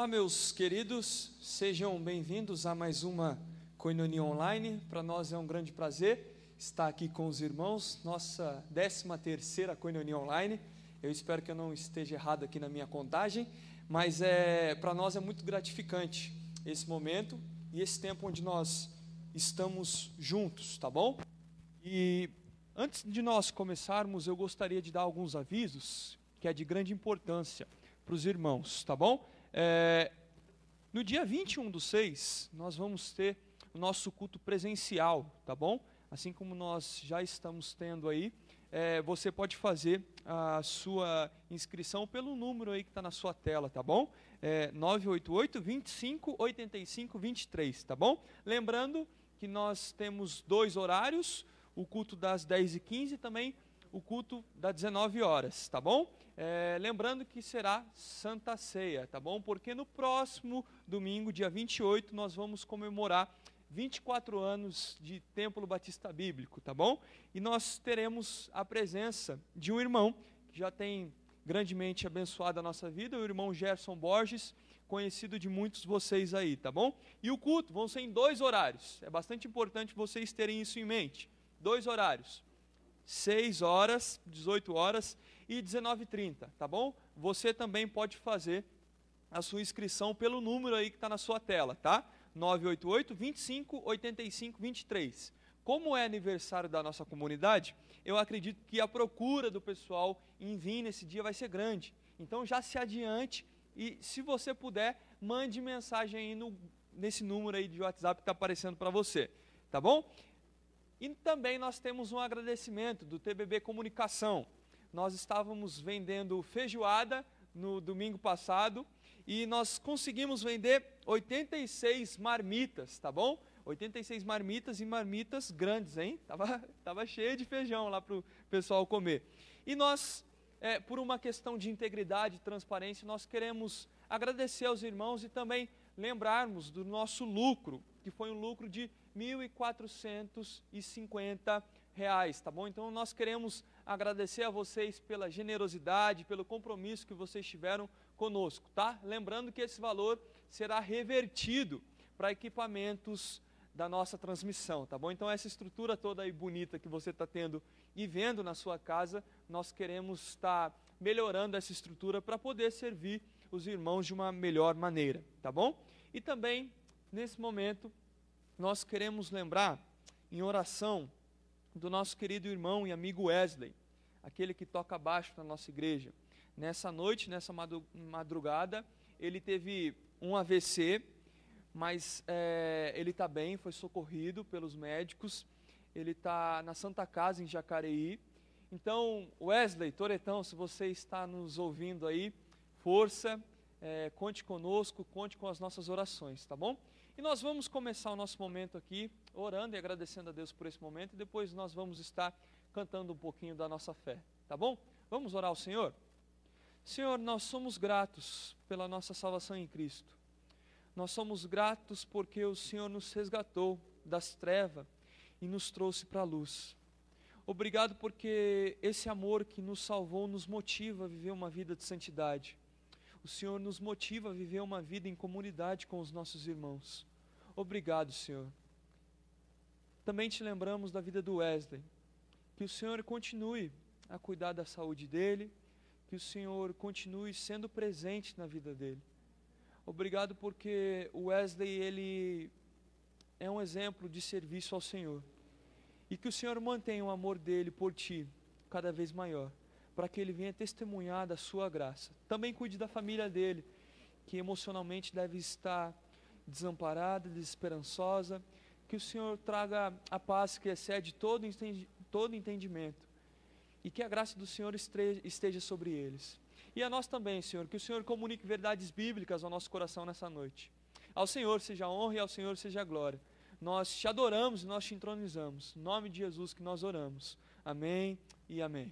Olá, meus queridos, sejam bem-vindos a mais uma Coinonia Online. Para nós é um grande prazer estar aqui com os irmãos, nossa 13 terceira Coinonia Online. Eu espero que eu não esteja errado aqui na minha contagem, mas é para nós é muito gratificante esse momento e esse tempo onde nós estamos juntos, tá bom? E antes de nós começarmos, eu gostaria de dar alguns avisos que é de grande importância para os irmãos, tá bom? É, no dia 21 do 6, nós vamos ter o nosso culto presencial, tá bom? Assim como nós já estamos tendo aí, é, você pode fazer a sua inscrição pelo número aí que está na sua tela, tá bom? É 988 25 85 23, tá bom? Lembrando que nós temos dois horários, o culto das 10 e 15 e também o culto das 19 horas, tá bom? É, lembrando que será Santa Ceia, tá bom? Porque no próximo domingo, dia 28, nós vamos comemorar 24 anos de Templo Batista Bíblico, tá bom? E nós teremos a presença de um irmão que já tem grandemente abençoado a nossa vida, o irmão Gerson Borges, conhecido de muitos vocês aí, tá bom? E o culto vão ser em dois horários. É bastante importante vocês terem isso em mente. Dois horários. 6 horas, 18 horas e 19h30, tá bom? Você também pode fazer a sua inscrição pelo número aí que está na sua tela, tá? 988 25 85 23. Como é aniversário da nossa comunidade, eu acredito que a procura do pessoal em vir nesse dia vai ser grande. Então já se adiante e se você puder, mande mensagem aí no, nesse número aí de WhatsApp que está aparecendo para você, tá bom? E também nós temos um agradecimento do TBB Comunicação. Nós estávamos vendendo feijoada no domingo passado e nós conseguimos vender 86 marmitas, tá bom? 86 marmitas e marmitas grandes, hein? Tava, tava cheio de feijão lá para o pessoal comer. E nós, é, por uma questão de integridade e transparência, nós queremos agradecer aos irmãos e também lembrarmos do nosso lucro, que foi um lucro de R$ 1.450, tá bom? Então nós queremos agradecer a vocês pela generosidade, pelo compromisso que vocês tiveram conosco, tá? Lembrando que esse valor será revertido para equipamentos da nossa transmissão, tá bom? Então essa estrutura toda aí bonita que você está tendo e vendo na sua casa, nós queremos estar melhorando essa estrutura para poder servir os irmãos de uma melhor maneira, tá bom? E também, nesse momento, nós queremos lembrar em oração do nosso querido irmão e amigo Wesley, aquele que toca baixo na nossa igreja. Nessa noite, nessa madrugada, ele teve um AVC, mas é, ele está bem, foi socorrido pelos médicos. Ele está na Santa Casa, em Jacareí. Então, Wesley, Toretão, se você está nos ouvindo aí, força, é, conte conosco, conte com as nossas orações, tá bom? E nós vamos começar o nosso momento aqui orando e agradecendo a Deus por esse momento e depois nós vamos estar cantando um pouquinho da nossa fé, tá bom? Vamos orar ao Senhor? Senhor, nós somos gratos pela nossa salvação em Cristo. Nós somos gratos porque o Senhor nos resgatou das trevas e nos trouxe para a luz. Obrigado porque esse amor que nos salvou nos motiva a viver uma vida de santidade. O Senhor nos motiva a viver uma vida em comunidade com os nossos irmãos. Obrigado, Senhor. Também te lembramos da vida do Wesley. Que o Senhor continue a cuidar da saúde dele, que o Senhor continue sendo presente na vida dele. Obrigado porque o Wesley ele é um exemplo de serviço ao Senhor. E que o Senhor mantenha o amor dele por ti cada vez maior, para que ele venha testemunhar da sua graça. Também cuide da família dele, que emocionalmente deve estar desamparada, desesperançosa, que o Senhor traga a paz que excede todo, todo entendimento e que a graça do Senhor esteja sobre eles. E a nós também, Senhor, que o Senhor comunique verdades bíblicas ao nosso coração nessa noite. Ao Senhor seja a honra e ao Senhor seja a glória. Nós te adoramos e nós te entronizamos. Em nome de Jesus que nós oramos. Amém e amém.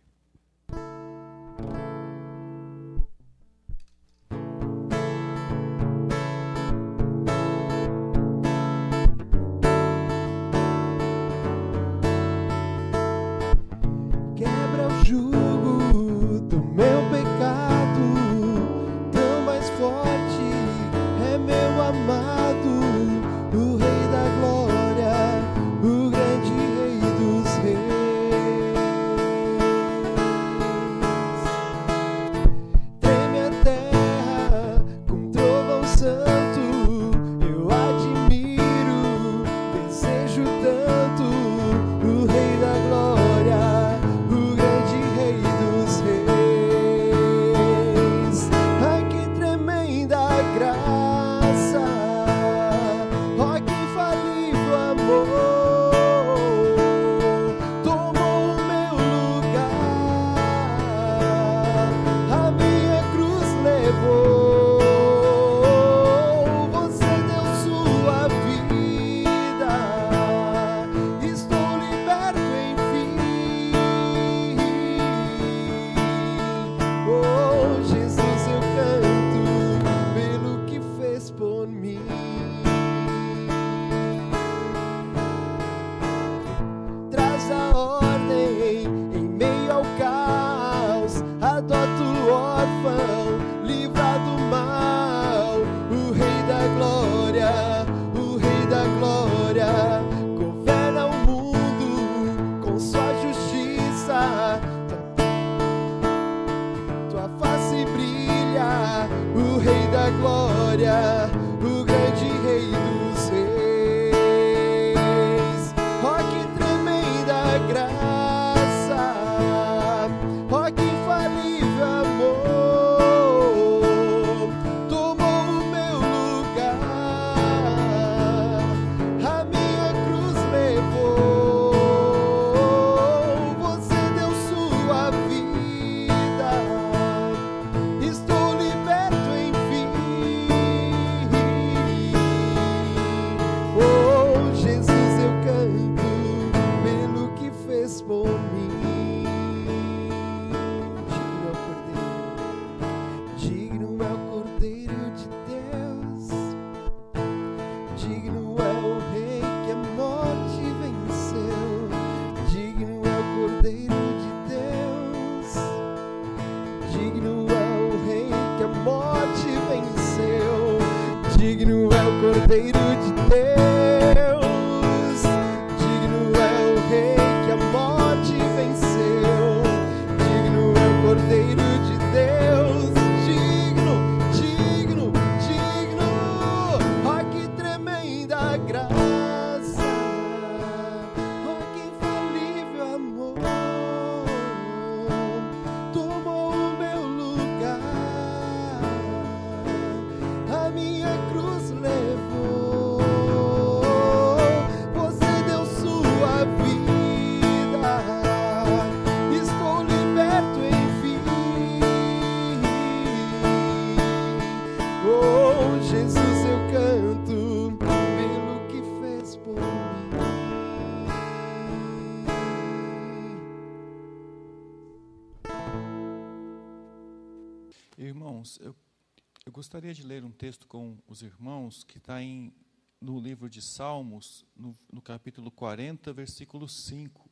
Gostaria de ler um texto com os irmãos que está em, no livro de Salmos, no, no capítulo 40, versículo 5.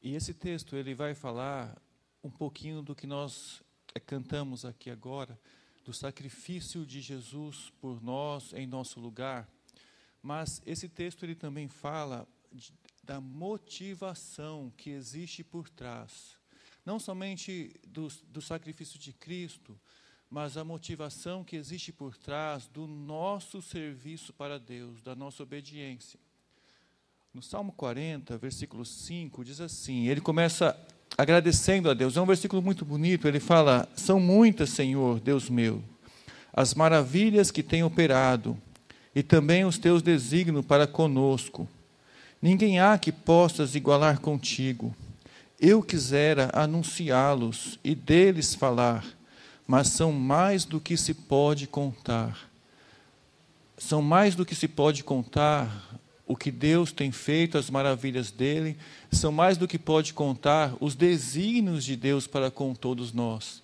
E esse texto ele vai falar um pouquinho do que nós é, cantamos aqui agora, do sacrifício de Jesus por nós em nosso lugar. Mas esse texto ele também fala de, da motivação que existe por trás, não somente do, do sacrifício de Cristo, mas a motivação que existe por trás do nosso serviço para Deus, da nossa obediência. No Salmo 40, versículo 5, diz assim: ele começa agradecendo a Deus, é um versículo muito bonito. Ele fala: São muitas, Senhor, Deus meu, as maravilhas que tem operado, e também os teus desígnios para conosco. Ninguém há que possas igualar contigo. Eu quisera anunciá-los e deles falar mas são mais do que se pode contar. São mais do que se pode contar o que Deus tem feito, as maravilhas dele, são mais do que pode contar os desígnios de Deus para com todos nós.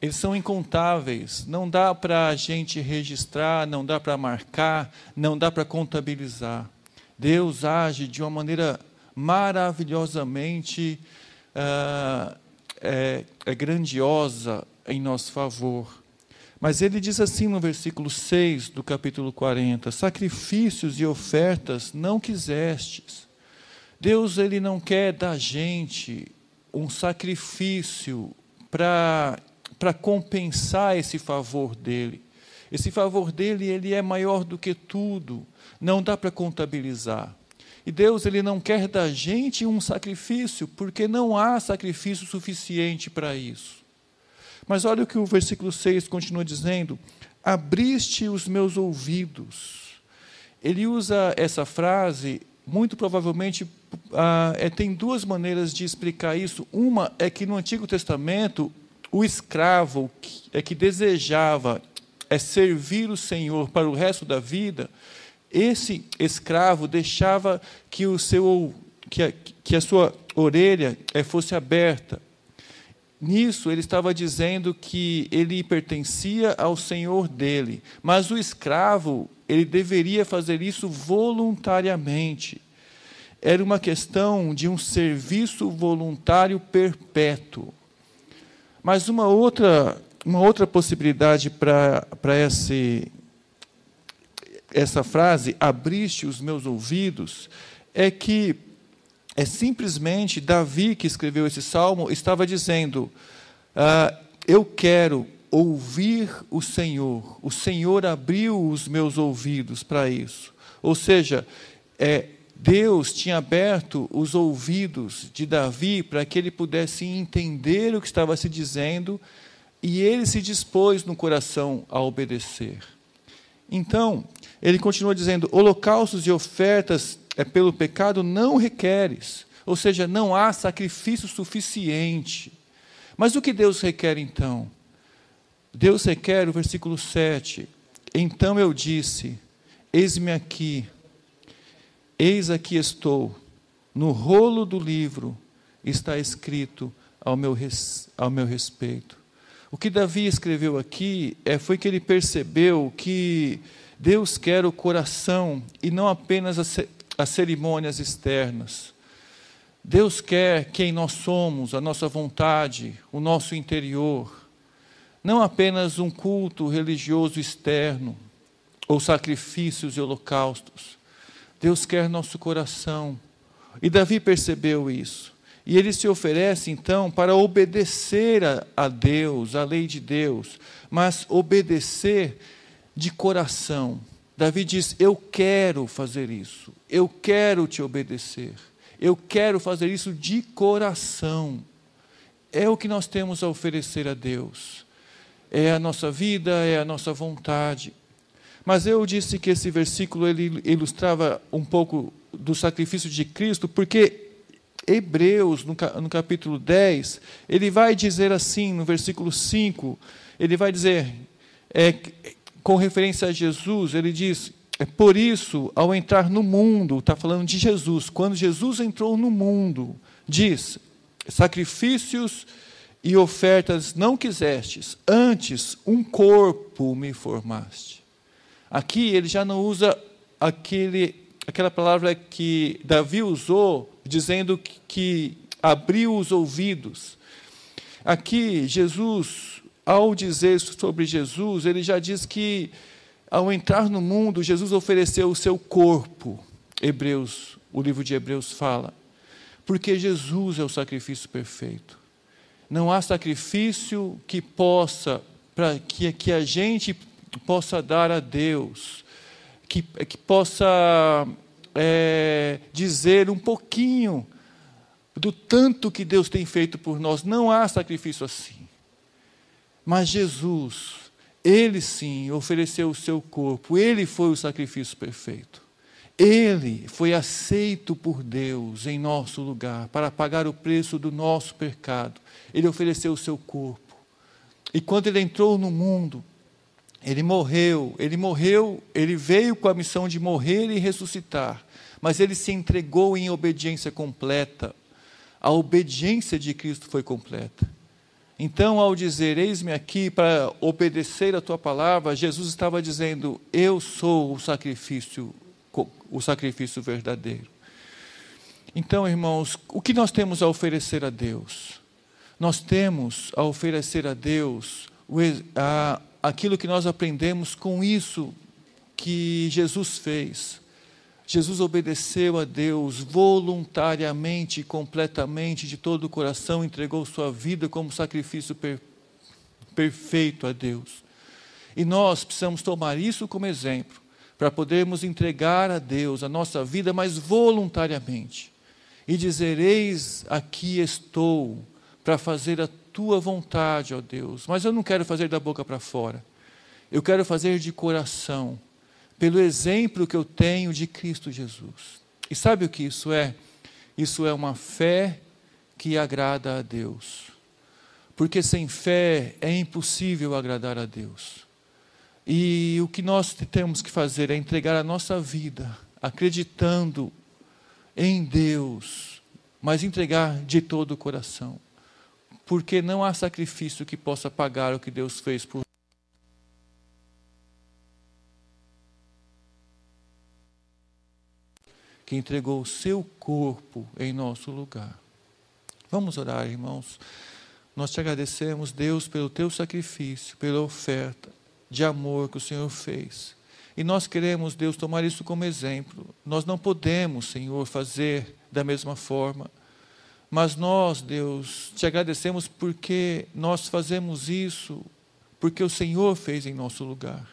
Eles são incontáveis, não dá para a gente registrar, não dá para marcar, não dá para contabilizar. Deus age de uma maneira maravilhosamente uh, é, é grandiosa em nosso favor. Mas ele diz assim no versículo 6 do capítulo 40: Sacrifícios e ofertas não quisestes. Deus ele não quer da gente um sacrifício para compensar esse favor dele. Esse favor dele ele é maior do que tudo, não dá para contabilizar. E Deus ele não quer da gente um sacrifício, porque não há sacrifício suficiente para isso. Mas olha o que o versículo 6 continua dizendo: Abriste os meus ouvidos. Ele usa essa frase, muito provavelmente, ah, é, tem duas maneiras de explicar isso. Uma é que no Antigo Testamento, o escravo é que desejava é servir o Senhor para o resto da vida, esse escravo deixava que, o seu, que, a, que a sua orelha eh, fosse aberta. Nisso, ele estava dizendo que ele pertencia ao senhor dele, mas o escravo, ele deveria fazer isso voluntariamente. Era uma questão de um serviço voluntário perpétuo. Mas uma outra, uma outra possibilidade para esse essa frase, abriste os meus ouvidos, é que é simplesmente Davi que escreveu esse salmo, estava dizendo: ah, Eu quero ouvir o Senhor, o Senhor abriu os meus ouvidos para isso. Ou seja, é, Deus tinha aberto os ouvidos de Davi para que ele pudesse entender o que estava se dizendo e ele se dispôs no coração a obedecer. Então, ele continua dizendo: holocaustos e ofertas é pelo pecado não requeres, ou seja, não há sacrifício suficiente. Mas o que Deus requer então? Deus requer o versículo 7. Então eu disse: Eis-me aqui, eis aqui estou, no rolo do livro está escrito ao meu, res, ao meu respeito. O que Davi escreveu aqui é, foi que ele percebeu que Deus quer o coração e não apenas as cerimônias externas. Deus quer quem nós somos, a nossa vontade, o nosso interior. Não apenas um culto religioso externo ou sacrifícios e holocaustos. Deus quer nosso coração. E Davi percebeu isso. E ele se oferece, então, para obedecer a, a Deus, a lei de Deus, mas obedecer de coração. Davi diz: Eu quero fazer isso, eu quero te obedecer, eu quero fazer isso de coração. É o que nós temos a oferecer a Deus, é a nossa vida, é a nossa vontade. Mas eu disse que esse versículo ele ilustrava um pouco do sacrifício de Cristo, porque Hebreus, no capítulo 10, ele vai dizer assim, no versículo 5, ele vai dizer: é, com referência a Jesus, ele diz: é por isso, ao entrar no mundo, está falando de Jesus, quando Jesus entrou no mundo, diz: sacrifícios e ofertas não quisestes, antes um corpo me formaste. Aqui ele já não usa aquele, aquela palavra que Davi usou, dizendo que, que abriu os ouvidos. Aqui, Jesus ao dizer sobre Jesus, ele já diz que, ao entrar no mundo, Jesus ofereceu o seu corpo. Hebreus, o livro de Hebreus fala. Porque Jesus é o sacrifício perfeito. Não há sacrifício que possa, para que, que a gente possa dar a Deus, que, que possa é, dizer um pouquinho do tanto que Deus tem feito por nós. Não há sacrifício assim. Mas Jesus, ele sim ofereceu o seu corpo, ele foi o sacrifício perfeito. Ele foi aceito por Deus em nosso lugar para pagar o preço do nosso pecado. Ele ofereceu o seu corpo. E quando ele entrou no mundo, ele morreu, ele morreu, ele veio com a missão de morrer e ressuscitar, mas ele se entregou em obediência completa. A obediência de Cristo foi completa. Então, ao dizer, eis-me aqui para obedecer a tua palavra, Jesus estava dizendo, eu sou o sacrifício, o sacrifício verdadeiro. Então, irmãos, o que nós temos a oferecer a Deus? Nós temos a oferecer a Deus aquilo que nós aprendemos com isso que Jesus fez. Jesus obedeceu a Deus voluntariamente, completamente, de todo o coração, entregou sua vida como sacrifício per perfeito a Deus. E nós precisamos tomar isso como exemplo, para podermos entregar a Deus a nossa vida, mas voluntariamente. E dizer: Eis aqui estou para fazer a tua vontade, ó Deus. Mas eu não quero fazer da boca para fora. Eu quero fazer de coração, pelo exemplo que eu tenho de Cristo Jesus. E sabe o que isso é? Isso é uma fé que agrada a Deus. Porque sem fé é impossível agradar a Deus. E o que nós temos que fazer é entregar a nossa vida, acreditando em Deus, mas entregar de todo o coração porque não há sacrifício que possa pagar o que Deus fez por que entregou o seu corpo em nosso lugar. Vamos orar, irmãos. Nós te agradecemos, Deus, pelo teu sacrifício, pela oferta de amor que o Senhor fez. E nós queremos, Deus, tomar isso como exemplo. Nós não podemos, Senhor, fazer da mesma forma. Mas nós, Deus, te agradecemos porque nós fazemos isso porque o Senhor fez em nosso lugar.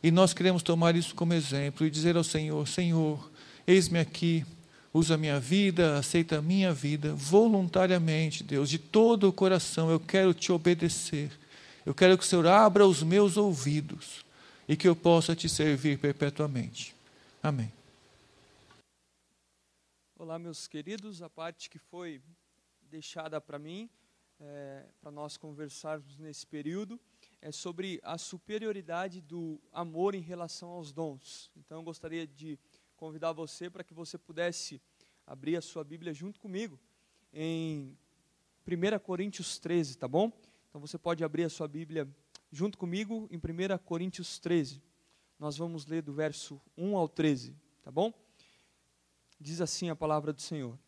E nós queremos tomar isso como exemplo e dizer ao Senhor: Senhor, eis-me aqui, usa a minha vida, aceita a minha vida voluntariamente, Deus, de todo o coração. Eu quero te obedecer. Eu quero que o Senhor abra os meus ouvidos e que eu possa te servir perpetuamente. Amém. Olá, meus queridos. A parte que foi deixada para mim, é, para nós conversarmos nesse período, é sobre a superioridade do amor em relação aos dons. Então, eu gostaria de convidar você para que você pudesse abrir a sua Bíblia junto comigo em 1 Coríntios 13, tá bom? Então, você pode abrir a sua Bíblia junto comigo em 1 Coríntios 13. Nós vamos ler do verso 1 ao 13, tá bom? Diz assim a palavra do Senhor: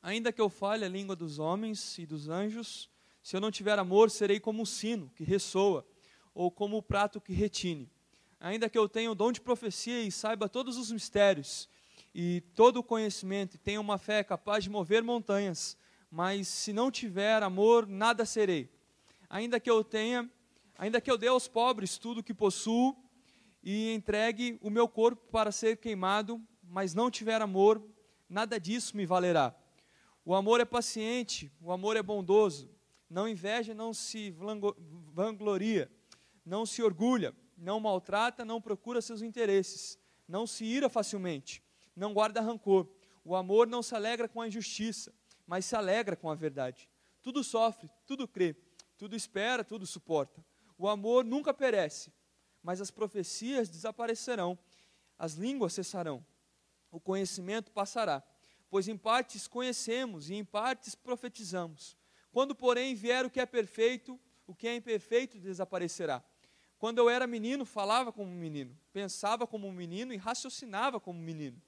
Ainda que eu fale a língua dos homens e dos anjos, se eu não tiver amor, serei como o sino que ressoa, ou como o prato que retine. Ainda que eu tenha o dom de profecia e saiba todos os mistérios, e todo o conhecimento, e tenha uma fé capaz de mover montanhas, mas se não tiver amor, nada serei. Ainda que eu tenha, ainda que eu dê aos pobres tudo o que possuo, e entregue o meu corpo para ser queimado, mas não tiver amor, nada disso me valerá. O amor é paciente, o amor é bondoso, não inveja, não se vangloria, não se orgulha, não maltrata, não procura seus interesses, não se ira facilmente, não guarda rancor. O amor não se alegra com a injustiça, mas se alegra com a verdade. Tudo sofre, tudo crê, tudo espera, tudo suporta. O amor nunca perece, mas as profecias desaparecerão, as línguas cessarão, o conhecimento passará. Pois em partes conhecemos e em partes profetizamos. Quando, porém, vier o que é perfeito, o que é imperfeito desaparecerá. Quando eu era menino, falava como um menino, pensava como um menino e raciocinava como um menino.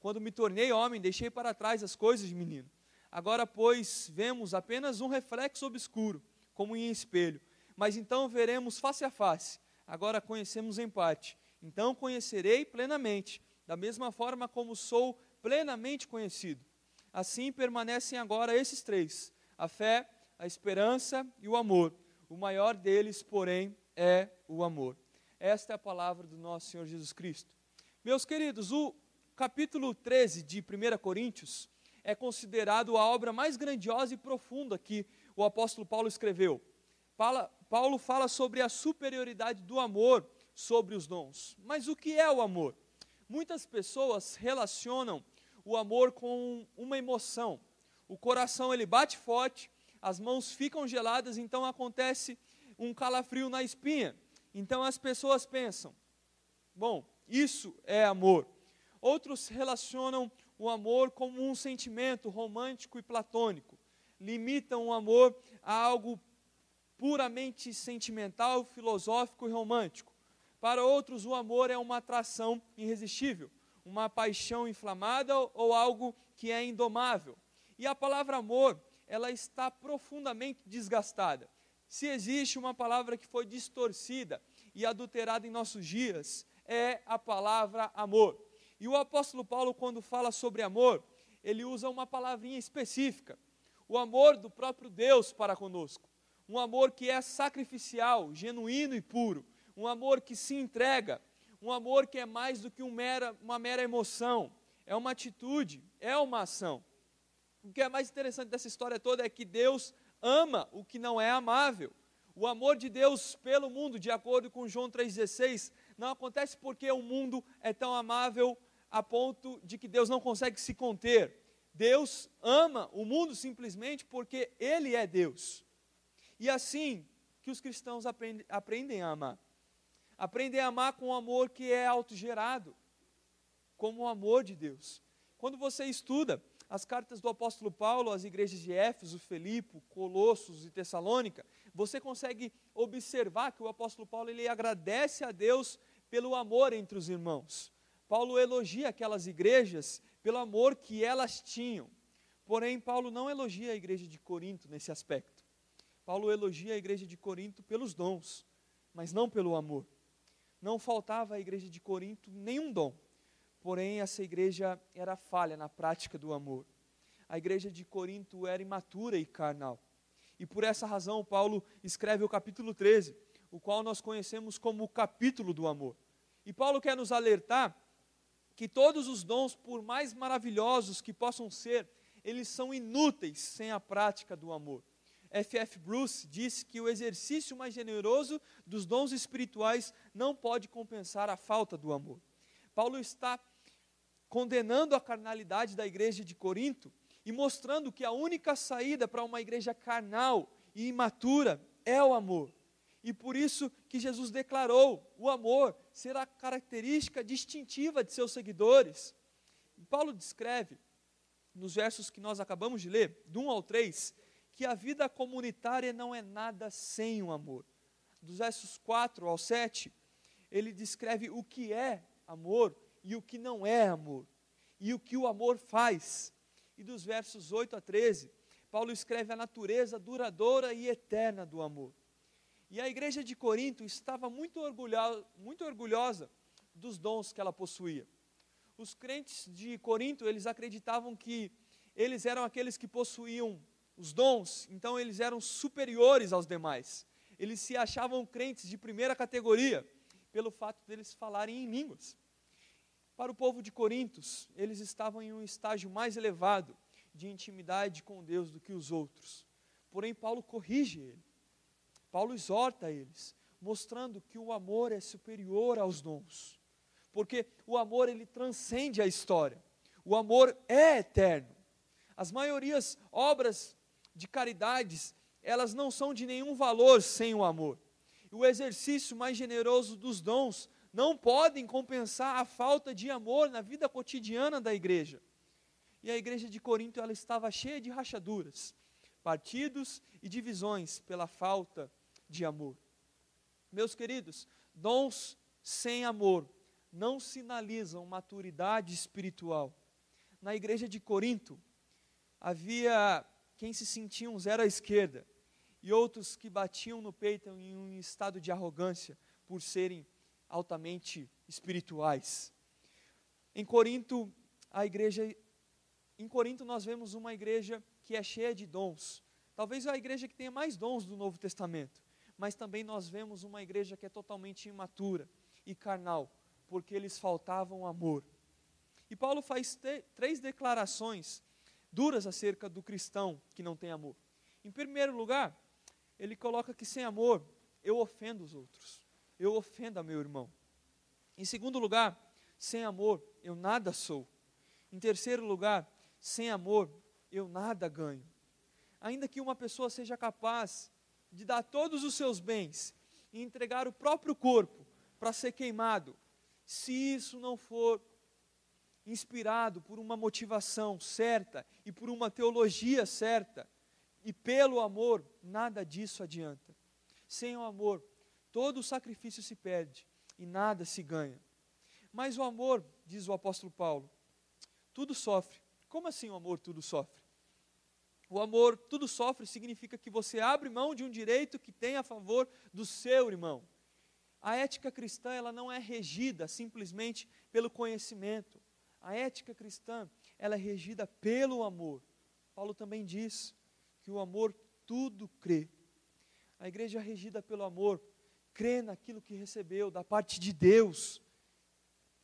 Quando me tornei homem, deixei para trás as coisas de menino. Agora, pois, vemos apenas um reflexo obscuro, como em espelho. Mas então veremos face a face. Agora conhecemos em parte. Então conhecerei plenamente, da mesma forma como sou plenamente conhecido. Assim permanecem agora esses três: a fé, a esperança e o amor. O maior deles, porém, é o amor. Esta é a palavra do nosso Senhor Jesus Cristo. Meus queridos, o capítulo 13 de 1 Coríntios é considerado a obra mais grandiosa e profunda que o apóstolo Paulo escreveu. Paulo fala sobre a superioridade do amor sobre os dons. Mas o que é o amor? Muitas pessoas relacionam o amor com uma emoção. O coração ele bate forte, as mãos ficam geladas, então acontece um calafrio na espinha. Então as pessoas pensam: bom, isso é amor. Outros relacionam o amor como um sentimento romântico e platônico. Limitam o amor a algo puramente sentimental, filosófico e romântico. Para outros, o amor é uma atração irresistível, uma paixão inflamada ou algo que é indomável. E a palavra amor, ela está profundamente desgastada. Se existe uma palavra que foi distorcida e adulterada em nossos dias, é a palavra amor. E o apóstolo Paulo, quando fala sobre amor, ele usa uma palavrinha específica: o amor do próprio Deus para conosco. Um amor que é sacrificial, genuíno e puro. Um amor que se entrega. Um amor que é mais do que um mera, uma mera emoção. É uma atitude, é uma ação. O que é mais interessante dessa história toda é que Deus ama o que não é amável. O amor de Deus pelo mundo, de acordo com João 3,16, não acontece porque o mundo é tão amável a ponto de que Deus não consegue se conter. Deus ama o mundo simplesmente porque Ele é Deus. E assim que os cristãos aprendem, aprendem a amar. Aprendem a amar com o amor que é autogerado, como o amor de Deus. Quando você estuda as cartas do apóstolo Paulo às igrejas de Éfeso, Felipe, Colossos e Tessalônica, você consegue observar que o apóstolo Paulo ele agradece a Deus pelo amor entre os irmãos. Paulo elogia aquelas igrejas pelo amor que elas tinham. Porém, Paulo não elogia a igreja de Corinto nesse aspecto. Paulo elogia a igreja de Corinto pelos dons, mas não pelo amor. Não faltava à igreja de Corinto nenhum dom. Porém, essa igreja era falha na prática do amor. A igreja de Corinto era imatura e carnal. E por essa razão, Paulo escreve o capítulo 13, o qual nós conhecemos como o capítulo do amor. E Paulo quer nos alertar que todos os dons, por mais maravilhosos que possam ser, eles são inúteis sem a prática do amor. F.F. Bruce disse que o exercício mais generoso dos dons espirituais não pode compensar a falta do amor. Paulo está condenando a carnalidade da igreja de Corinto e mostrando que a única saída para uma igreja carnal e imatura é o amor. E por isso que Jesus declarou o amor ser a característica distintiva de seus seguidores. Paulo descreve, nos versos que nós acabamos de ler, do 1 ao 3, que a vida comunitária não é nada sem o amor. Dos versos 4 ao 7, ele descreve o que é amor e o que não é amor, e o que o amor faz. E dos versos 8 a 13, Paulo escreve a natureza duradoura e eterna do amor. E a igreja de Corinto estava muito orgulhosa, muito orgulhosa dos dons que ela possuía. Os crentes de Corinto, eles acreditavam que eles eram aqueles que possuíam os dons, então eles eram superiores aos demais. Eles se achavam crentes de primeira categoria, pelo fato deles falarem em línguas. Para o povo de Corintos, eles estavam em um estágio mais elevado de intimidade com Deus do que os outros. Porém, Paulo corrige ele. Paulo exorta eles, mostrando que o amor é superior aos dons. Porque o amor ele transcende a história. O amor é eterno. As maiorias obras de caridades, elas não são de nenhum valor sem o amor. O exercício mais generoso dos dons não podem compensar a falta de amor na vida cotidiana da igreja. E a igreja de Corinto ela estava cheia de rachaduras, partidos e divisões pela falta de amor. Meus queridos, dons sem amor não sinalizam maturidade espiritual. Na igreja de Corinto havia quem se sentia um zero à esquerda, e outros que batiam no peito em um estado de arrogância por serem altamente espirituais. Em Corinto, a igreja em Corinto nós vemos uma igreja que é cheia de dons. Talvez a igreja que tenha mais dons do Novo Testamento, mas também nós vemos uma igreja que é totalmente imatura e carnal, porque eles faltavam amor. E Paulo faz três declarações duras acerca do cristão que não tem amor. Em primeiro lugar, ele coloca que sem amor eu ofendo os outros, eu ofendo a meu irmão. Em segundo lugar, sem amor eu nada sou. Em terceiro lugar, sem amor eu nada ganho. Ainda que uma pessoa seja capaz de dar todos os seus bens e entregar o próprio corpo para ser queimado, se isso não for inspirado por uma motivação certa e por uma teologia certa, e pelo amor, nada disso adianta. Sem o amor, todo sacrifício se perde e nada se ganha. Mas o amor, diz o apóstolo Paulo, tudo sofre. Como assim o amor tudo sofre? O amor tudo sofre significa que você abre mão de um direito que tem a favor do seu irmão. A ética cristã ela não é regida simplesmente pelo conhecimento. A ética cristã ela é regida pelo amor. Paulo também diz que o amor tudo crê. A igreja é regida pelo amor crê naquilo que recebeu da parte de Deus.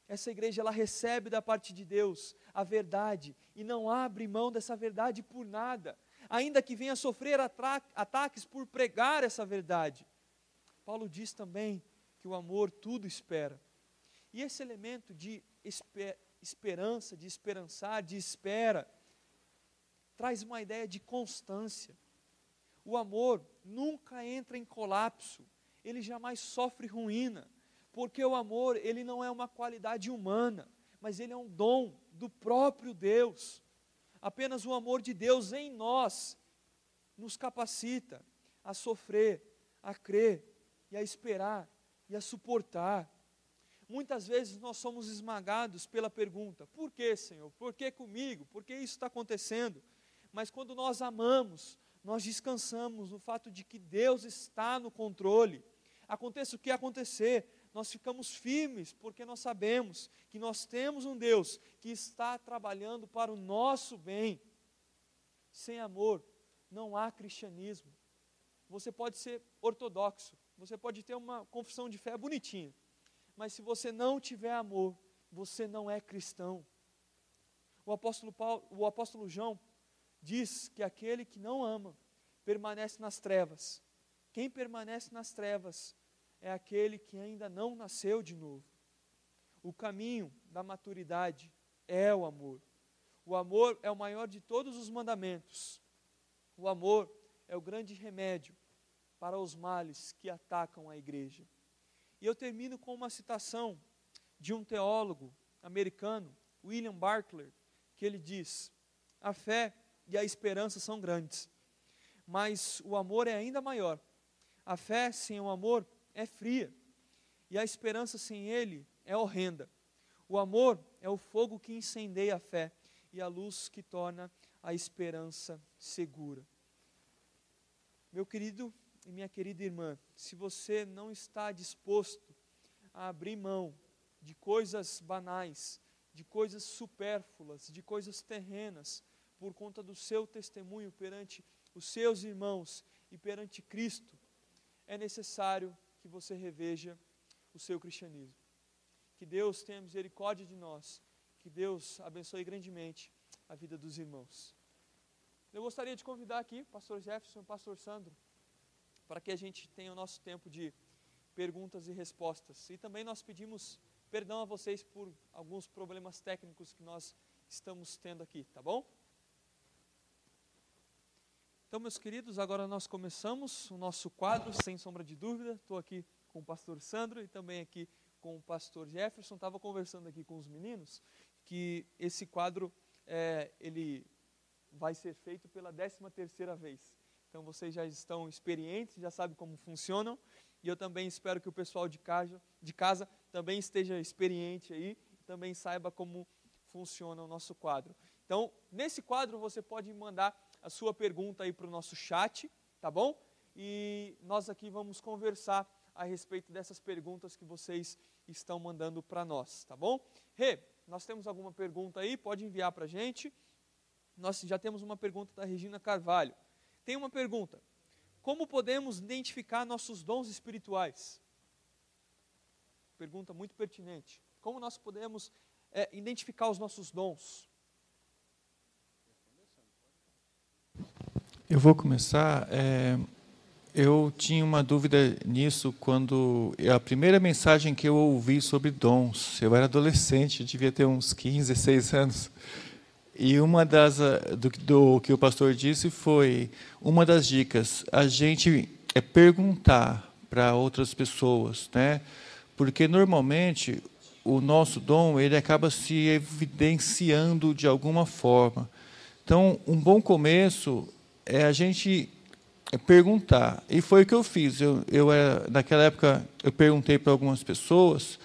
Essa igreja ela recebe da parte de Deus a verdade e não abre mão dessa verdade por nada, ainda que venha sofrer ataques por pregar essa verdade. Paulo diz também que o amor tudo espera. E esse elemento de esper esperança, de esperançar, de espera, traz uma ideia de constância. O amor nunca entra em colapso, ele jamais sofre ruína, porque o amor, ele não é uma qualidade humana, mas ele é um dom do próprio Deus. Apenas o amor de Deus em nós nos capacita a sofrer, a crer e a esperar e a suportar. Muitas vezes nós somos esmagados pela pergunta: por que, Senhor? Por que comigo? Por que isso está acontecendo? Mas quando nós amamos, nós descansamos no fato de que Deus está no controle. Aconteça o que acontecer, nós ficamos firmes porque nós sabemos que nós temos um Deus que está trabalhando para o nosso bem. Sem amor não há cristianismo. Você pode ser ortodoxo, você pode ter uma confissão de fé bonitinha, mas se você não tiver amor, você não é cristão. O apóstolo, Paulo, o apóstolo João diz que aquele que não ama permanece nas trevas. Quem permanece nas trevas é aquele que ainda não nasceu de novo. O caminho da maturidade é o amor. O amor é o maior de todos os mandamentos. O amor é o grande remédio para os males que atacam a igreja. E eu termino com uma citação de um teólogo americano, William Barclay, que ele diz: A fé e a esperança são grandes, mas o amor é ainda maior. A fé sem o amor é fria, e a esperança sem ele é horrenda. O amor é o fogo que incendeia a fé e a luz que torna a esperança segura. Meu querido e minha querida irmã, se você não está disposto a abrir mão de coisas banais, de coisas supérfluas, de coisas terrenas, por conta do seu testemunho perante os seus irmãos e perante Cristo, é necessário que você reveja o seu cristianismo. Que Deus tenha misericórdia de nós, que Deus abençoe grandemente a vida dos irmãos. Eu gostaria de convidar aqui pastor Jefferson e pastor Sandro para que a gente tenha o nosso tempo de perguntas e respostas. E também nós pedimos perdão a vocês por alguns problemas técnicos que nós estamos tendo aqui, tá bom? Então, meus queridos, agora nós começamos o nosso quadro, sem sombra de dúvida. Estou aqui com o pastor Sandro e também aqui com o pastor Jefferson. Estava conversando aqui com os meninos que esse quadro é, ele vai ser feito pela décima terceira vez. Então, vocês já estão experientes, já sabem como funcionam. E eu também espero que o pessoal de casa, de casa também esteja experiente aí, também saiba como funciona o nosso quadro. Então, nesse quadro você pode mandar a sua pergunta aí para o nosso chat, tá bom? E nós aqui vamos conversar a respeito dessas perguntas que vocês estão mandando para nós, tá bom? Rê, nós temos alguma pergunta aí? Pode enviar para a gente. Nós já temos uma pergunta da Regina Carvalho. Tem uma pergunta: Como podemos identificar nossos dons espirituais? Pergunta muito pertinente. Como nós podemos é, identificar os nossos dons? Eu vou começar. É, eu tinha uma dúvida nisso quando a primeira mensagem que eu ouvi sobre dons, eu era adolescente, devia ter uns 15, 16 anos. E uma das do, do que o pastor disse foi uma das dicas, a gente é perguntar para outras pessoas, né? Porque normalmente o nosso dom ele acaba se evidenciando de alguma forma. Então, um bom começo é a gente perguntar. E foi o que eu fiz. Eu, eu era, naquela época, eu perguntei para algumas pessoas,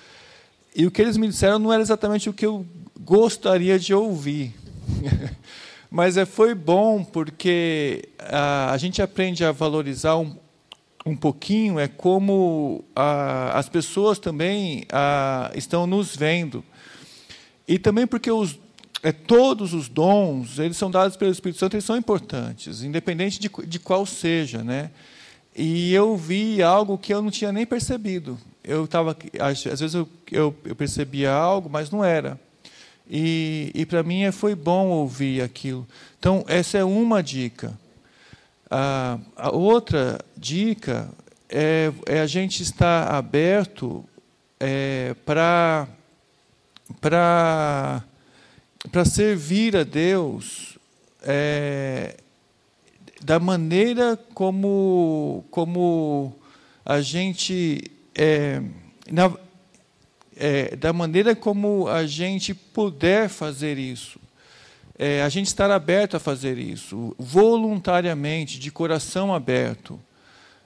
e o que eles me disseram não era exatamente o que eu gostaria de ouvir. Mas é, foi bom porque a, a gente aprende a valorizar um, um pouquinho é como a, as pessoas também a, estão nos vendo. E também porque os, é, todos os dons, eles são dados pelo Espírito Santo, eles são importantes, independente de, de qual seja. Né? E eu vi algo que eu não tinha nem percebido. Eu estava, às, às vezes eu, eu, eu percebia algo, mas não era. E, e para mim foi bom ouvir aquilo. Então, essa é uma dica. A, a outra dica é, é, a gente estar aberto é, para para servir a Deus é, da maneira como como a gente é, na, é, da maneira como a gente puder fazer isso. É, a gente estar aberto a fazer isso, voluntariamente, de coração aberto,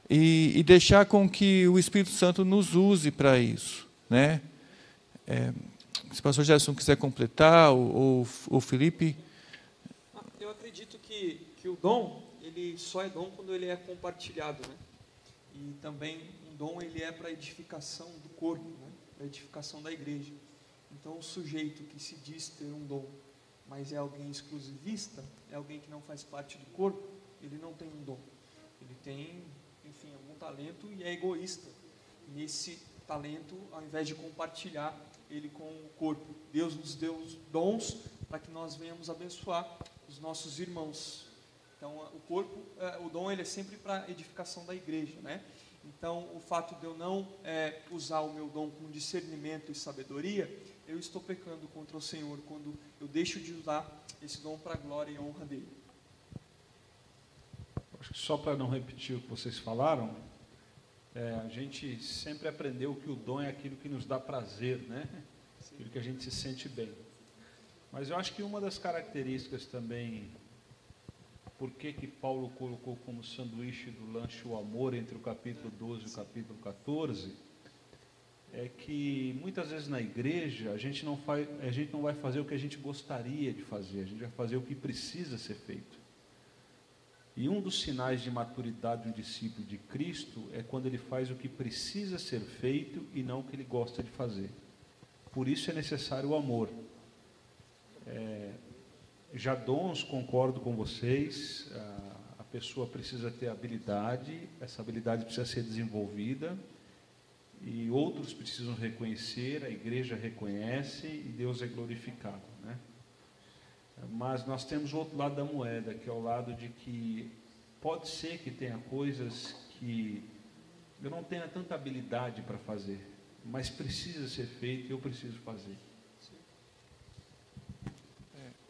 e, e deixar com que o Espírito Santo nos use para isso. Né? É, se o pastor Gerson quiser completar, ou o Felipe. Eu acredito que, que o dom, ele só é dom quando ele é compartilhado. Né? E também um dom ele é para edificação do corpo. Né? a edificação da igreja. Então, o sujeito que se diz ter um dom, mas é alguém exclusivista, é alguém que não faz parte do corpo, ele não tem um dom. Ele tem, enfim, algum talento e é egoísta. Nesse talento, ao invés de compartilhar ele com o corpo, Deus nos deu os dons para que nós venhamos abençoar os nossos irmãos. Então, o corpo, é, o dom, ele é sempre para edificação da igreja, né? Então, o fato de eu não é, usar o meu dom com discernimento e sabedoria, eu estou pecando contra o Senhor quando eu deixo de usar esse dom para a glória e honra dele. Acho que só para não repetir o que vocês falaram, é, a gente sempre aprendeu que o dom é aquilo que nos dá prazer, né? Aquilo que a gente se sente bem. Mas eu acho que uma das características também por que, que Paulo colocou como sanduíche do lanche o amor entre o capítulo 12 e o capítulo 14, é que muitas vezes na igreja a gente, não faz, a gente não vai fazer o que a gente gostaria de fazer, a gente vai fazer o que precisa ser feito. E um dos sinais de maturidade de um discípulo de Cristo é quando ele faz o que precisa ser feito e não o que ele gosta de fazer. Por isso é necessário o amor. É, já dons, concordo com vocês, a pessoa precisa ter habilidade, essa habilidade precisa ser desenvolvida e outros precisam reconhecer, a igreja reconhece e Deus é glorificado. Né? Mas nós temos o outro lado da moeda, que é o lado de que pode ser que tenha coisas que eu não tenha tanta habilidade para fazer, mas precisa ser feito e eu preciso fazer.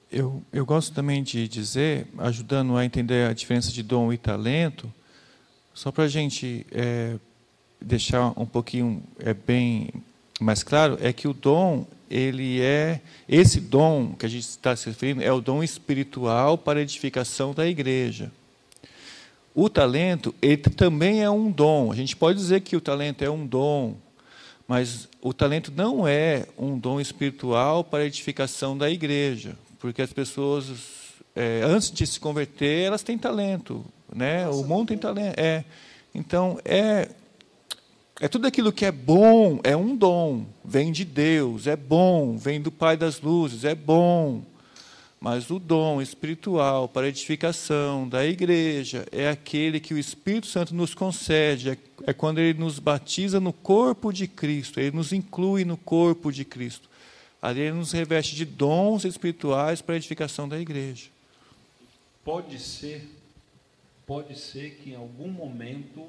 Eu, eu gosto também de dizer, ajudando a entender a diferença de dom e talento, só para a gente é, deixar um pouquinho é, bem mais claro, é que o dom, ele é, esse dom que a gente está se referindo, é o dom espiritual para a edificação da igreja. O talento, ele também é um dom. A gente pode dizer que o talento é um dom, mas o talento não é um dom espiritual para a edificação da igreja porque as pessoas, é, antes de se converter, elas têm talento, né? o mundo tem talento. É. Então, é, é tudo aquilo que é bom, é um dom, vem de Deus, é bom, vem do Pai das luzes, é bom. Mas o dom espiritual para edificação da igreja é aquele que o Espírito Santo nos concede, é, é quando ele nos batiza no corpo de Cristo, ele nos inclui no corpo de Cristo. Ali ele nos reveste de dons espirituais para edificação da igreja. Pode ser, pode ser que em algum momento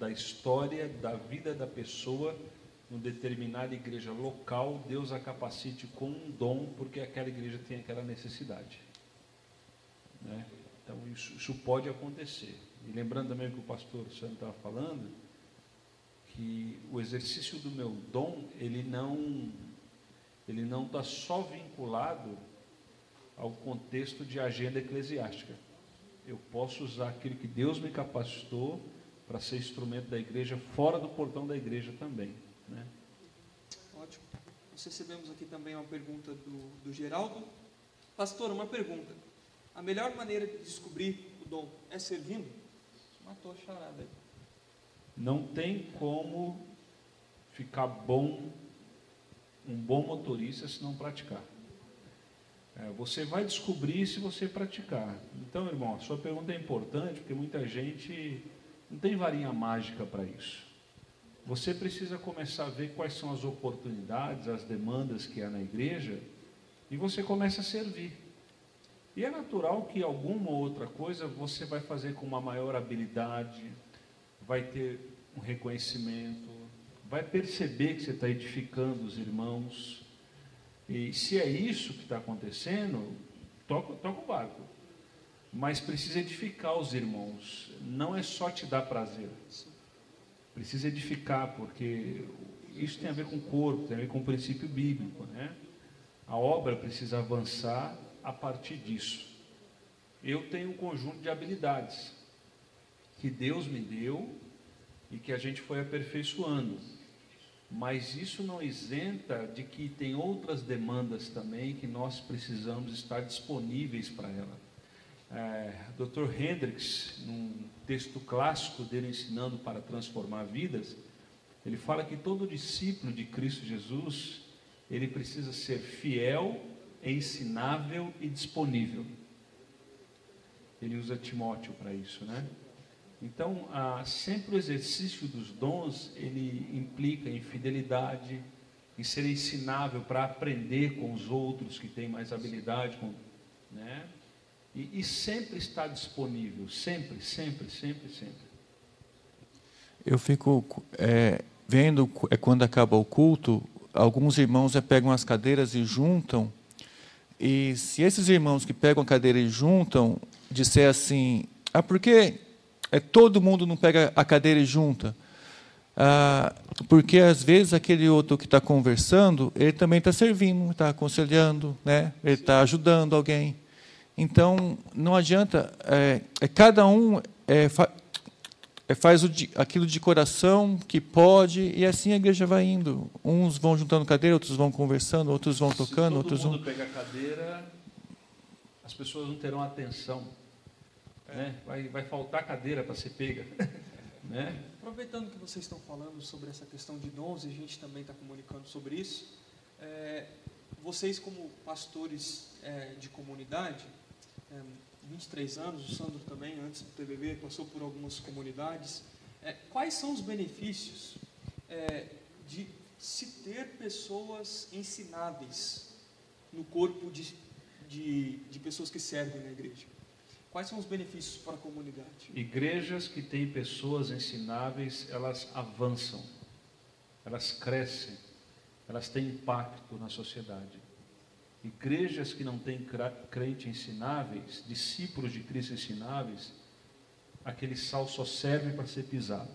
da história, da vida da pessoa, numa determinada igreja local, Deus a capacite com um dom, porque aquela igreja tem aquela necessidade. Né? Então, isso, isso, pode acontecer. E lembrando também o que o pastor Santo estava falando, que o exercício do meu dom, ele não ele não está só vinculado ao contexto de agenda eclesiástica. Eu posso usar aquilo que Deus me capacitou para ser instrumento da igreja fora do portão da igreja também. Né? Ótimo. Nós recebemos aqui também uma pergunta do, do Geraldo. Pastor, uma pergunta. A melhor maneira de descobrir o dom é servindo? Matou a charada aí. Não tem como ficar bom, um bom motorista se não praticar. É, você vai descobrir se você praticar. Então, irmão, a sua pergunta é importante porque muita gente não tem varinha mágica para isso. Você precisa começar a ver quais são as oportunidades, as demandas que há na igreja e você começa a servir. E é natural que alguma outra coisa você vai fazer com uma maior habilidade, vai ter um reconhecimento, vai perceber que você está edificando os irmãos. E se é isso que está acontecendo, toca, toca o barco. Mas precisa edificar os irmãos. Não é só te dar prazer. Precisa edificar, porque isso tem a ver com o corpo, tem a ver com o princípio bíblico. Né? A obra precisa avançar a partir disso. Eu tenho um conjunto de habilidades que Deus me deu e que a gente foi aperfeiçoando. Mas isso não isenta de que tem outras demandas também que nós precisamos estar disponíveis para ela. É, Dr. Hendricks, num texto clássico dele ensinando para transformar vidas, ele fala que todo discípulo de Cristo Jesus, ele precisa ser fiel, ensinável e disponível. Ele usa Timóteo para isso, né? Então, sempre o exercício dos dons, ele implica em fidelidade, em ser ensinável para aprender com os outros que têm mais habilidade, com, né? E, e sempre está disponível, sempre, sempre, sempre, sempre. Eu fico é, vendo, é quando acaba o culto, alguns irmãos é, pegam as cadeiras e juntam, e se esses irmãos que pegam a cadeira e juntam, disser assim, ah, por que é, todo mundo não pega a cadeira e junta. Ah, porque às vezes aquele outro que está conversando, ele também está servindo, está aconselhando, né? ele está ajudando alguém. Então, não adianta, é, é cada um é, fa, é, faz o, aquilo de coração que pode, e assim a igreja vai indo. Uns vão juntando cadeira, outros vão conversando, outros vão tocando, outros vão. Se todo mundo pegar cadeira, as pessoas não terão atenção né? vai, vai faltar cadeira para ser pega. né? Aproveitando que vocês estão falando sobre essa questão de dons, e a gente também está comunicando sobre isso, é, vocês como pastores é, de comunidade, é, 23 anos, o Sandro também, antes do TBB, passou por algumas comunidades, é, quais são os benefícios é, de se ter pessoas ensináveis no corpo de, de, de pessoas que servem na igreja? Quais são os benefícios para a comunidade? Igrejas que têm pessoas ensináveis, elas avançam, elas crescem, elas têm impacto na sociedade. Igrejas que não têm crente ensináveis, discípulos de Cristo ensináveis, aquele sal só serve para ser pisado,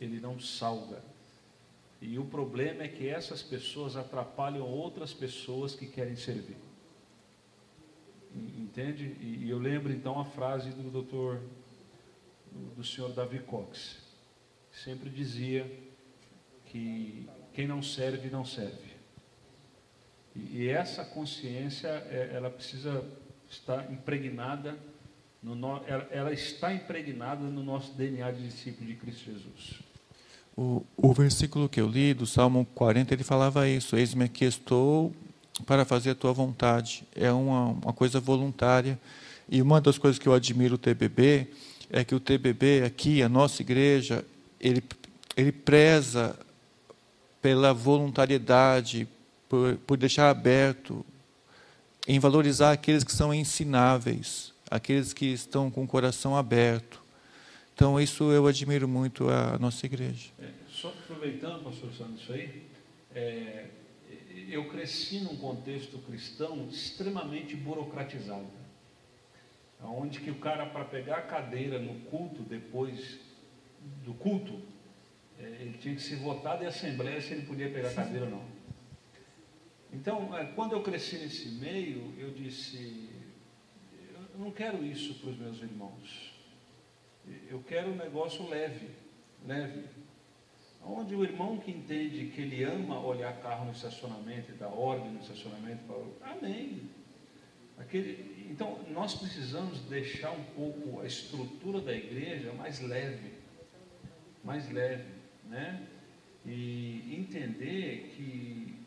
ele não salga. E o problema é que essas pessoas atrapalham outras pessoas que querem servir. Entende? E eu lembro então a frase do doutor, do senhor Davi Cox, que sempre dizia que quem não serve, não serve. E, essa consciência, é, ela precisa estar impregnada, no, ela, está impregnada no nosso DNA de discípulo de Cristo Jesus. O, o versículo que eu li, do Salmo 40, ele falava isso: Eis-me aqui estou para fazer a tua vontade. É uma, uma coisa voluntária. E uma das coisas que eu admiro o TBB é que o TBB aqui, a nossa igreja, ele, ele preza pela voluntariedade, por, por deixar aberto, em valorizar aqueles que são ensináveis, aqueles que estão com o coração aberto. Então, isso eu admiro muito a nossa igreja. É, só aproveitando, pastor Sandro, isso aí, é, eu cresci num contexto cristão extremamente burocratizado, onde que o cara para pegar a cadeira no culto depois do culto, é, ele tinha que ser votado em assembleia se ele podia pegar a cadeira ou não. Então, é, quando eu cresci nesse meio, eu disse, eu não quero isso para os meus irmãos. Eu quero um negócio leve, leve. Onde o irmão que entende que ele ama olhar carro no estacionamento e dar ordem no estacionamento, fala, amém. Aquele, então, nós precisamos deixar um pouco a estrutura da igreja mais leve, mais leve, né? E entender que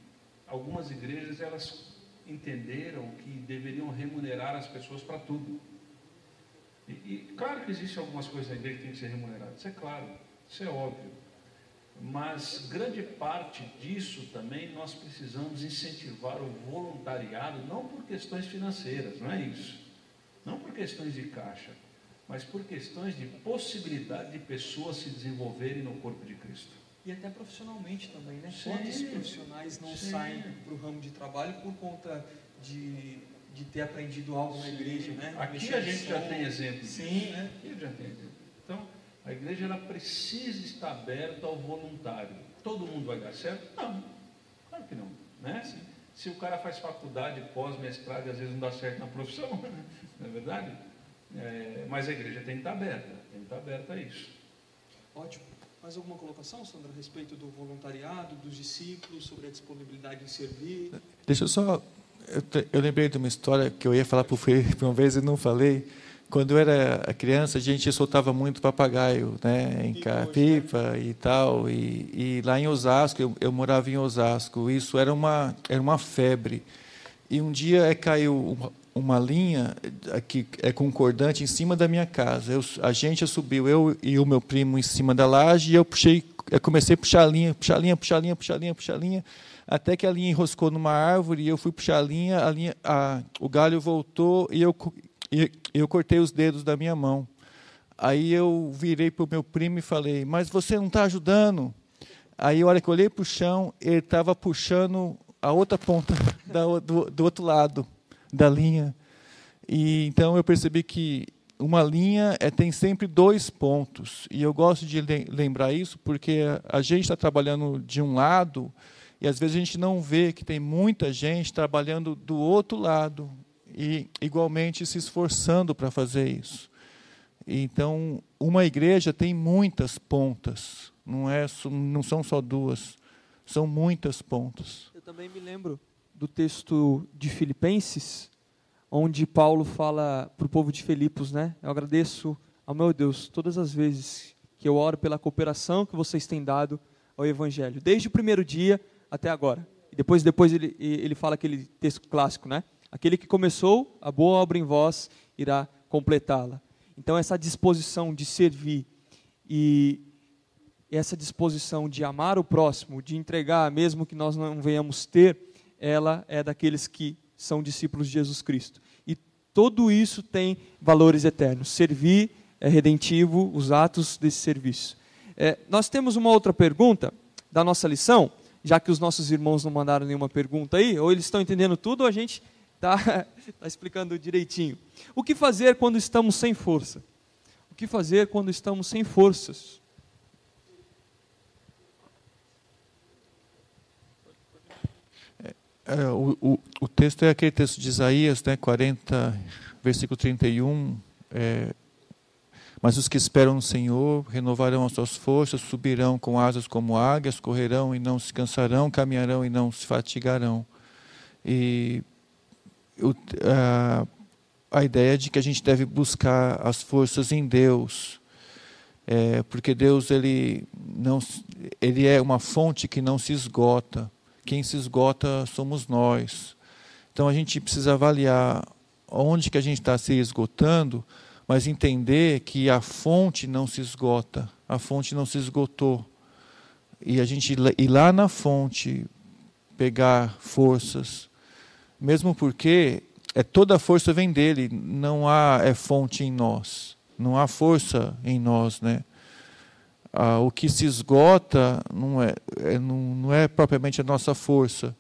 algumas igrejas elas entenderam que deveriam remunerar as pessoas para tudo. E, e, claro que existem algumas coisas na igreja que têm que ser remuneradas, isso é claro, isso é óbvio. Mas grande parte disso também nós precisamos incentivar o voluntariado, não por questões financeiras, não é isso. Não por questões de caixa, mas por questões de possibilidade de pessoas se desenvolverem no corpo de Cristo. E até profissionalmente também, né? Sim, Quantos profissionais não sim. saem para o ramo de trabalho por conta de, de ter aprendido algo na igreja, né? Aqui Mexer a gente já tem exemplo Sim. né? Aqui já tem exemplo. Então, a igreja ela precisa estar aberta ao voluntário. Todo mundo vai dar certo? Não, claro que não. Né? Se o cara faz faculdade, pós-mestrado, às vezes não dá certo na profissão, não é verdade? É, mas a igreja tem que estar aberta, tem que estar aberta a isso. Ótimo. Mais alguma colocação, Sandra, a respeito do voluntariado, dos discípulos, sobre a disponibilidade em servir? Deixa eu só. Eu, eu lembrei de uma história que eu ia falar para o Felipe uma vez e não falei. Quando eu era criança, a gente soltava muito papagaio, né, em Pipa pipa e tal. E, e lá em Osasco, eu, eu morava em Osasco. Isso era uma era uma febre. E um dia é, caiu uma, linha aqui é concordante em cima da minha casa. Eu, a gente subiu, eu e o meu primo em cima da laje e eu puxei, eu comecei a puxar a linha, puxar a linha, puxar a linha, puxar a linha, puxar a linha, até que a linha enroscou numa árvore e eu fui puxar a linha, a linha, a, o galho voltou e eu e eu cortei os dedos da minha mão. Aí eu virei para o meu primo e falei: Mas você não está ajudando? Aí, a hora que eu olhei para o chão, ele estava puxando a outra ponta do, do outro lado da linha. E então eu percebi que uma linha é, tem sempre dois pontos. E eu gosto de lem- lembrar isso porque a, gente está trabalhando de um lado e às vezes a gente não vê que tem muita gente trabalhando do outro lado e igualmente se esforçando para fazer isso. Então, uma igreja tem muitas pontas, não, é, não são só duas, são muitas pontas. Eu também me lembro do texto de Filipenses, onde Paulo fala para o povo de Filipos, né? Eu agradeço ao meu Deus todas as vezes que eu oro pela cooperação que vocês têm dado ao Evangelho, desde o primeiro dia até agora. E depois, depois ele, ele fala aquele texto clássico, né? Aquele que começou a boa obra em vós irá completá-la. Então essa disposição de servir e essa disposição de amar o próximo, de entregar, mesmo que nós não venhamos ter, ela é daqueles que são discípulos de Jesus Cristo. E tudo isso tem valores eternos. Servir é redentivo, os atos desse serviço. É, nós temos uma outra pergunta da nossa lição, já que os nossos irmãos não mandaram nenhuma pergunta aí, ou eles estão entendendo tudo, ou a gente está tá explicando direitinho. O que fazer quando estamos sem força? O que fazer quando estamos sem forças? É, o, o, o texto é aquele texto de Isaías, né, 40, versículo 31. É, Mas os que esperam no Senhor renovarão as suas forças, subirão com asas como águias, correrão e não se cansarão, caminharão e não se fatigarão. E o, a, a ideia de que a gente deve buscar as forças em Deus, é, porque Deus ele não ele é uma fonte que não se esgota. Quem se esgota somos nós. Então a gente precisa avaliar onde que a gente está se esgotando, mas entender que a fonte não se esgota, a fonte não se esgotou. E a gente ir lá na fonte pegar forças, mesmo porque é toda a força vem dele, não há é fonte em nós, não há força em nós, né? Ah, o que se esgota não é, é, não, não é propriamente a nossa força,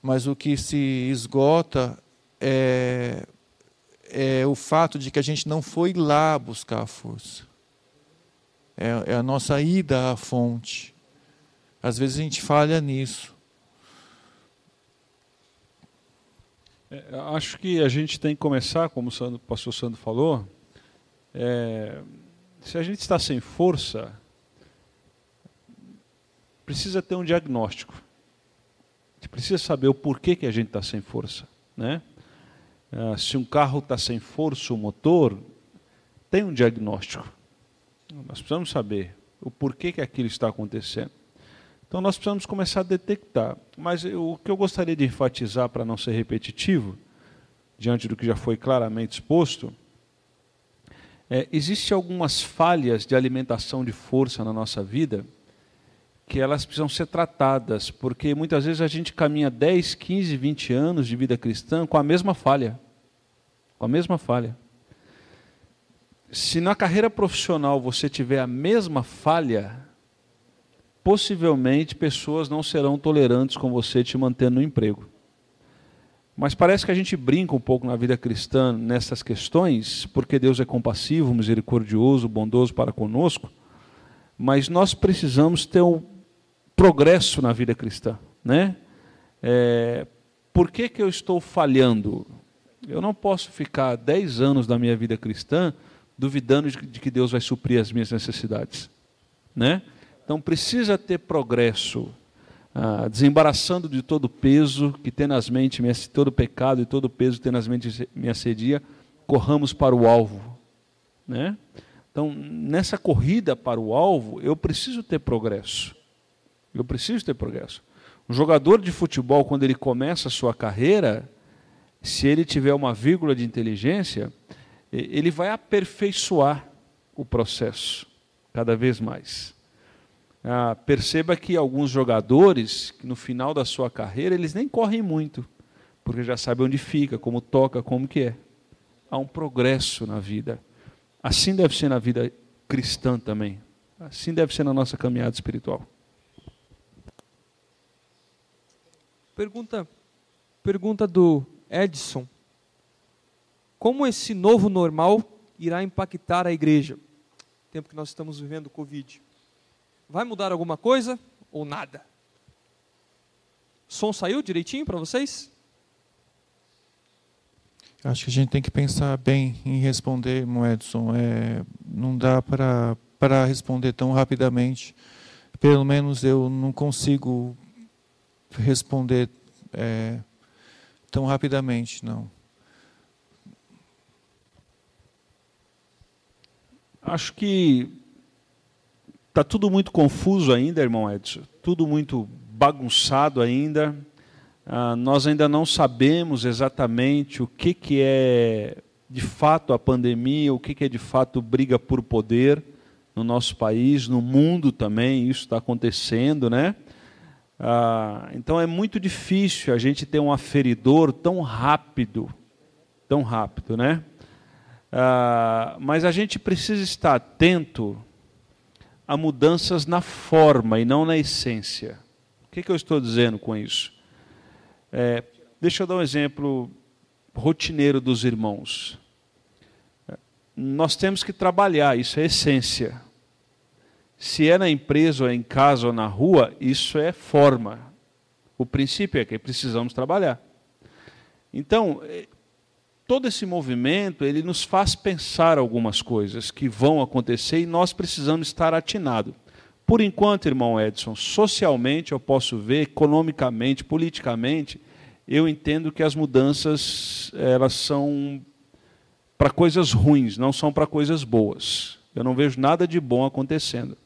mas o que se esgota é, é o fato de que a gente não foi lá buscar a força. É, é a nossa ida à fonte. Às vezes a gente falha nisso. É, acho que a gente tem que começar, como o, Sandro, o pastor Sandro falou, é, se a gente está sem força, precisa ter um diagnóstico. A gente precisa saber o porquê que a gente está sem força. Né? ah, se um carro está sem força, o motor, tem um diagnóstico. Nós precisamos saber o porquê que aquilo está acontecendo. Então nós precisamos começar a detectar. Mas o que eu gostaria de enfatizar para não ser repetitivo, diante do que já foi claramente exposto, é, existem algumas falhas de alimentação de força na nossa vida que elas precisam ser tratadas, porque muitas vezes a gente caminha 10, 15, 20 anos de vida cristã com a mesma falha. Com a mesma falha. Se na carreira profissional você tiver a mesma falha, possivelmente pessoas não serão tolerantes com você te mantendo no emprego. Mas parece que a gente brinca um pouco na vida cristã nessas questões, porque Deus é compassivo, misericordioso, bondoso para conosco, mas nós precisamos ter um progresso na vida cristã. Né? É, por que, que eu estou falhando? Eu não posso ficar dez anos da minha vida cristã duvidando de, que Deus vai suprir as minhas necessidades. Né? Então precisa ter progresso, ah, desembaraçando de todo peso que tenazmente, me, todo pecado e todo peso que tenazmente me assedia, corramos para o alvo. Né? Então, nessa corrida para o alvo, eu preciso ter progresso. Eu preciso ter progresso. Um jogador de futebol, quando ele começa a sua carreira, se ele tiver uma vírgula de inteligência, ele vai aperfeiçoar o processo cada vez mais. Ah, perceba que alguns jogadores, no final da sua carreira, eles nem correm muito, porque já sabem onde fica, como toca, como que é. Há um progresso na vida. Assim deve ser na vida cristã também. Assim deve ser na nossa caminhada espiritual. Pergunta, pergunta do Edson. Como esse novo normal irá impactar a igreja? Tempo que nós estamos vivendo o Covid. Vai mudar alguma coisa ou nada? som saiu direitinho para vocês? Acho que a gente tem que pensar bem em responder, Edson. É, não dá para responder tão rapidamente. Pelo menos eu não consigo responder é, tão rapidamente, não. Acho que está tudo muito confuso ainda, irmão Edson. Tudo muito bagunçado ainda. Ah, nós ainda não sabemos exatamente o que, que é de fato a pandemia, o que, que é de fato briga por poder no nosso país, no mundo também, isso está acontecendo, né? Ah, então é muito difícil a gente ter um aferidor tão rápido, tão rápido, né? Ah, mas a gente precisa estar atento a mudanças na forma e não na essência. O que, que eu estou dizendo com isso? É, deixa eu dar um exemplo rotineiro dos irmãos. Nós temos que trabalhar, isso é essência. Se é na empresa, ou em casa, ou na rua, isso é forma. O princípio é que precisamos trabalhar. Então, eh, todo esse movimento, ele nos faz pensar algumas coisas que vão acontecer e nós precisamos estar atinados. Por enquanto, irmão Edson, socialmente eu posso ver, economicamente, politicamente, eu entendo que as mudanças elas são para coisas ruins, não são para coisas boas. Eu não vejo nada de bom acontecendo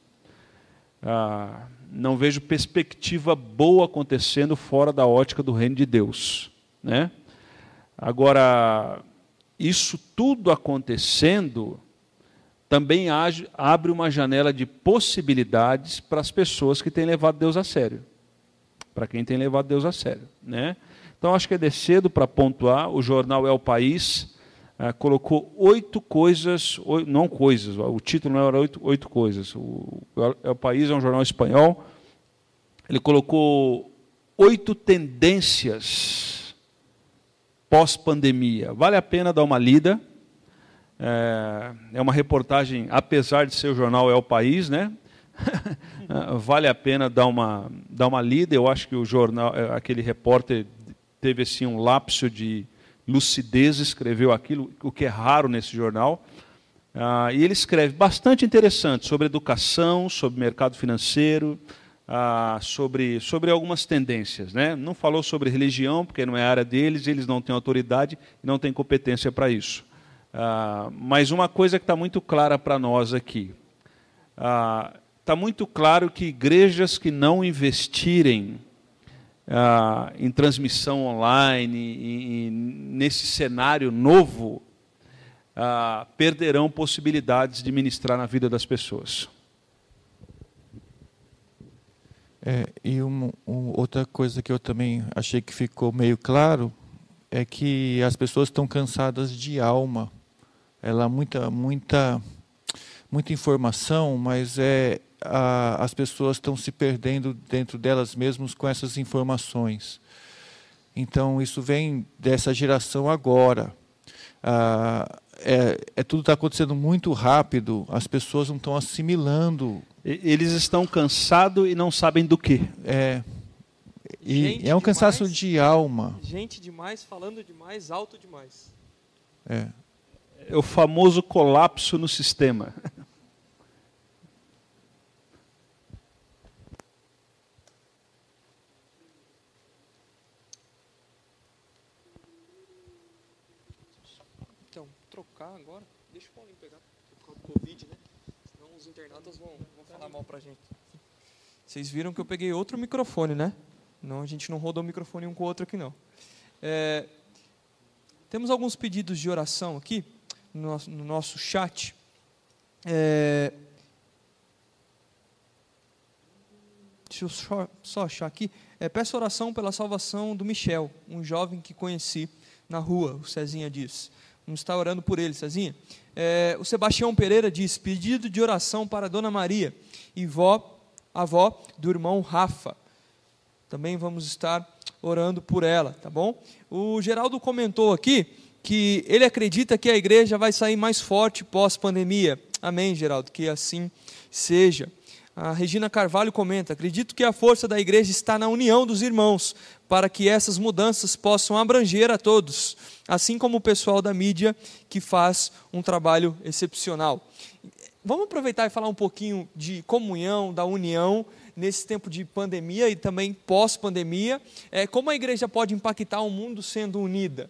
ah, não vejo perspectiva boa acontecendo fora da ótica do reino de Deus. Né? Agora, isso tudo acontecendo também age, abre uma janela de possibilidades para as pessoas que têm levado Deus a sério. Para quem tem levado Deus a sério. Né? Então, acho que é de cedo para pontuar. O jornal É o País ah, colocou oito coisas, oito, não coisas, o título não era oito, oito coisas. O, é o País é um jornal espanhol. Ele colocou oito tendências pós-pandemia. Vale a pena dar uma lida. É, é uma reportagem, apesar de ser o jornal É o País, né? vale a pena dar uma, dar uma lida. Eu acho que o jornal, é, aquele repórter teve assim um lapso de lucidez escreveu aquilo, o que é raro nesse jornal. Ah, e ele escreve bastante interessante sobre educação, sobre mercado financeiro, ah, sobre, sobre algumas tendências. Né? Não falou sobre religião, porque não é área deles, eles não têm autoridade e não têm competência para isso. Ah, mas uma coisa que está muito clara para nós aqui. Está muito claro que igrejas que não investirem ah, em transmissão online, em, em, nesse cenário novo, ah, perderão possibilidades de ministrar na vida das pessoas. É, e uma, uma, outra coisa que eu também achei que ficou meio claro é que as pessoas estão cansadas de alma. Ela muita muita muita informação, mas é a, as pessoas estão se perdendo dentro delas mesmas com essas informações. Então isso vem dessa geração agora. Ah, é, é, tudo está acontecendo muito rápido, as pessoas não estão assimilando. Eles estão cansados e não sabem do que. É, e é um cansaço de alma. Gente demais, falando demais, alto demais. É. É o famoso colapso no sistema. pra gente. Vocês viram que eu peguei outro microfone, né? Não, a gente não rodou o microfone um com o outro aqui, não. É, temos alguns pedidos de oração aqui no nosso, no nosso chat. É, deixa eu só, só achar aqui. É, peço oração pela salvação do Michel, um jovem que conheci na rua, o Cezinha diz. Vamos estar orando por ele, Cezinha. É, o Sebastião Pereira diz: pedido de oração para Dona Maria e vó, avó do irmão Rafa. Também vamos estar orando por ela, tá bom? O Geraldo comentou aqui que ele acredita que a igreja vai sair mais forte pós-pandemia. Amém, Geraldo, que assim seja. A Regina Carvalho comenta: acredito que a força da igreja está na união dos irmãos, para que essas mudanças possam abranger a todos, assim como o pessoal da mídia que faz um trabalho excepcional. Vamos aproveitar e falar um pouquinho de comunhão, da união nesse tempo de pandemia e também pós-pandemia. É, como a igreja pode impactar o mundo sendo unida?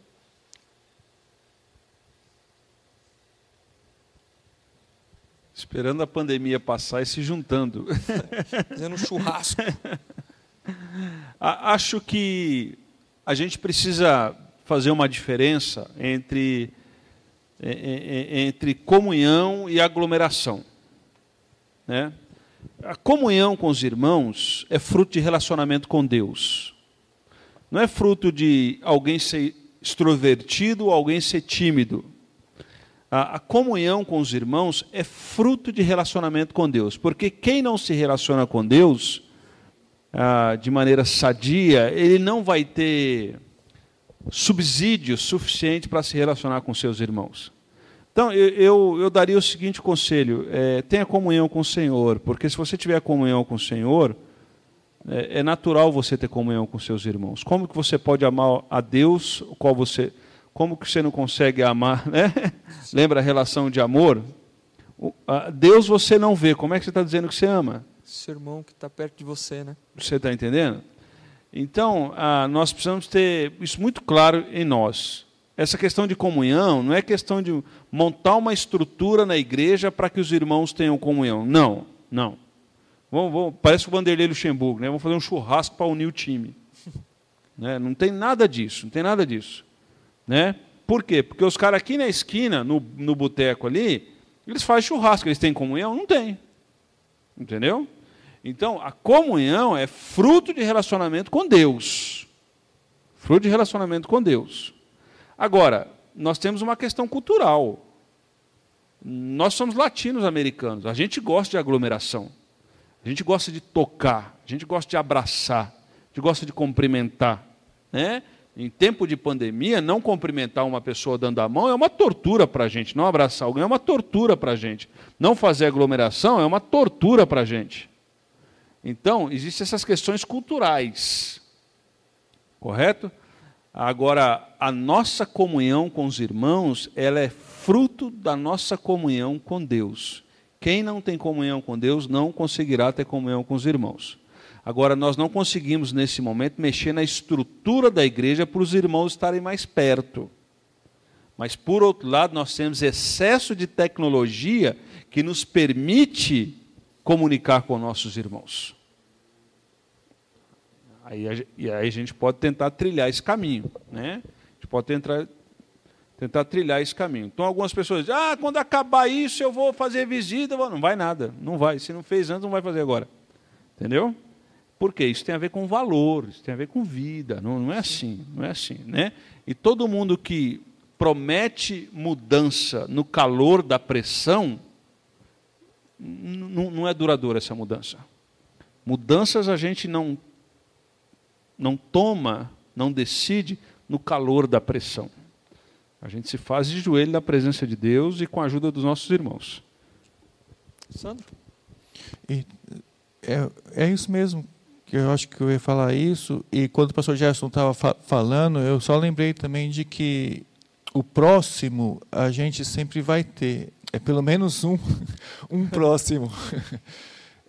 Esperando a pandemia passar e se juntando. Fazendo um churrasco. Acho que a gente precisa fazer uma diferença entre entre comunhão e aglomeração. Né? A comunhão com os irmãos é fruto de relacionamento com Deus. Não é fruto de alguém ser extrovertido ou alguém ser tímido. A, comunhão com os irmãos é fruto de relacionamento com Deus. Porque quem não se relaciona com Deus ah, de maneira sadia, ele não vai ter subsídio suficiente para se relacionar com seus irmãos. Então, eu, eu, eu daria o seguinte conselho: é, tenha comunhão com o Senhor, porque se você tiver comunhão com o Senhor, é, é, natural você ter comunhão com seus irmãos. Como que você pode amar a Deus, qual você, como que você não consegue amar, né? Lembra a relação de amor? Deus você não vê. Como é que você está dizendo que você ama? Seu irmão que está perto de você, né? Você está entendendo? Então, ah, nós precisamos ter isso muito claro em nós. Essa questão de comunhão não é questão de montar uma estrutura na igreja para que os irmãos tenham comunhão. Não, não. Vamos, vamos, parece o Vanderlei Luxemburgo, né? vamos fazer um churrasco para unir o time. Né? Não tem nada disso, não tem nada disso. Né? Por quê? Porque os caras aqui na esquina, no, no boteco ali, eles fazem churrasco, eles têm comunhão? Não tem. Entendeu? Então, a comunhão é fruto de relacionamento com Deus. Fruto de relacionamento com Deus. Agora, nós temos uma questão cultural. Nós somos latinos-americanos, a gente gosta de aglomeração. A gente gosta de tocar, a gente gosta de abraçar, a gente gosta de cumprimentar. Né? Em tempo de pandemia, não cumprimentar uma pessoa dando a mão é uma tortura para a gente. Não abraçar alguém é uma tortura para a gente. Não fazer aglomeração é uma tortura para a gente. Então, existem essas questões culturais. Correto? Agora, a nossa comunhão com os irmãos, ela é fruto da nossa comunhão com Deus. Quem não tem comunhão com Deus não conseguirá ter comunhão com os irmãos. Agora, nós não conseguimos, nesse momento, mexer na estrutura da igreja para os irmãos estarem mais perto. Mas, por outro lado, nós temos excesso de tecnologia que nos permite comunicar com nossos irmãos. Aí, e aí a gente pode tentar trilhar esse caminho. Né? A gente pode tentar, tentar trilhar esse caminho. Então, algumas pessoas dizem, ah, quando acabar isso, eu vou fazer visita. Não vai nada, não vai. Se não fez antes, não vai fazer agora. Entendeu? Porque isso tem a ver com valor, isso tem a ver com vida. Não, não é assim, não é assim. Né? E todo mundo que promete mudança no calor da pressão, não é duradoura essa mudança. Mudanças a gente não, não toma, não decide no calor da pressão. A gente se faz de joelho na presença de Deus e com a ajuda dos nossos irmãos. Sandro? E é, é isso mesmo que eu acho que eu ia falar isso. E quando o pastor Gerson estava fa falando, eu só lembrei também de que o próximo a gente sempre vai ter. É pelo menos um, um próximo.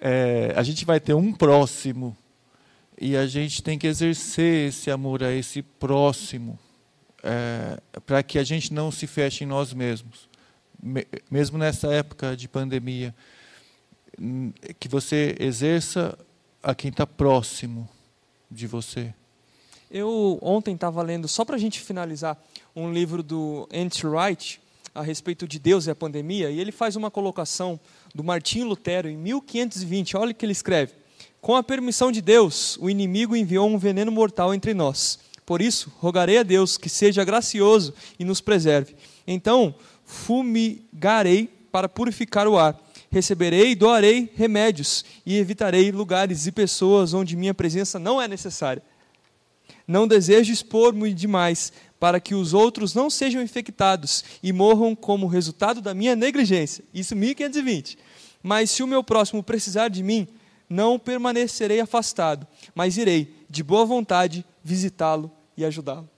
É, a gente vai ter um próximo. E a gente tem que exercer esse amor a esse próximo. É, para que a gente não se feche em nós mesmos. Mesmo nessa época de pandemia. Que você exerça a quem está próximo de você. Eu ontem estava lendo, só para a gente finalizar, um livro do Andy Wright a respeito de Deus e a pandemia, e ele faz uma colocação do Martinho Lutero em 1520. Olha o que ele escreve: Com a permissão de Deus, o inimigo enviou um veneno mortal entre nós. Por isso, rogarei a Deus que seja gracioso e nos preserve. Então, fumigarei para purificar o ar. Receberei e doarei remédios e evitarei lugares e pessoas onde minha presença não é necessária. Não desejo expor-me demais, para que os outros não sejam infectados e morram como resultado da minha negligência. Isso 1520. Mas se o meu próximo precisar de mim, não permanecerei afastado, mas irei de boa vontade visitá-lo e ajudá-lo.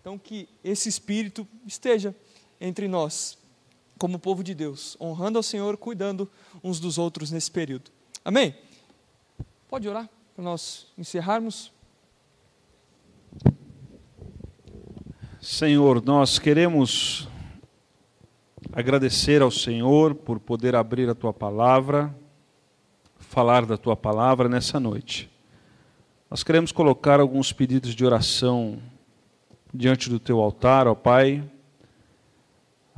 Então que esse espírito esteja entre nós, como povo de Deus, honrando ao Senhor, cuidando uns dos outros nesse período. Amém? Pode orar para nós encerrarmos? Senhor, nós queremos agradecer ao Senhor por poder abrir a tua palavra, falar da tua palavra nessa noite. Nós queremos colocar alguns pedidos de oração diante do teu altar, ó Pai.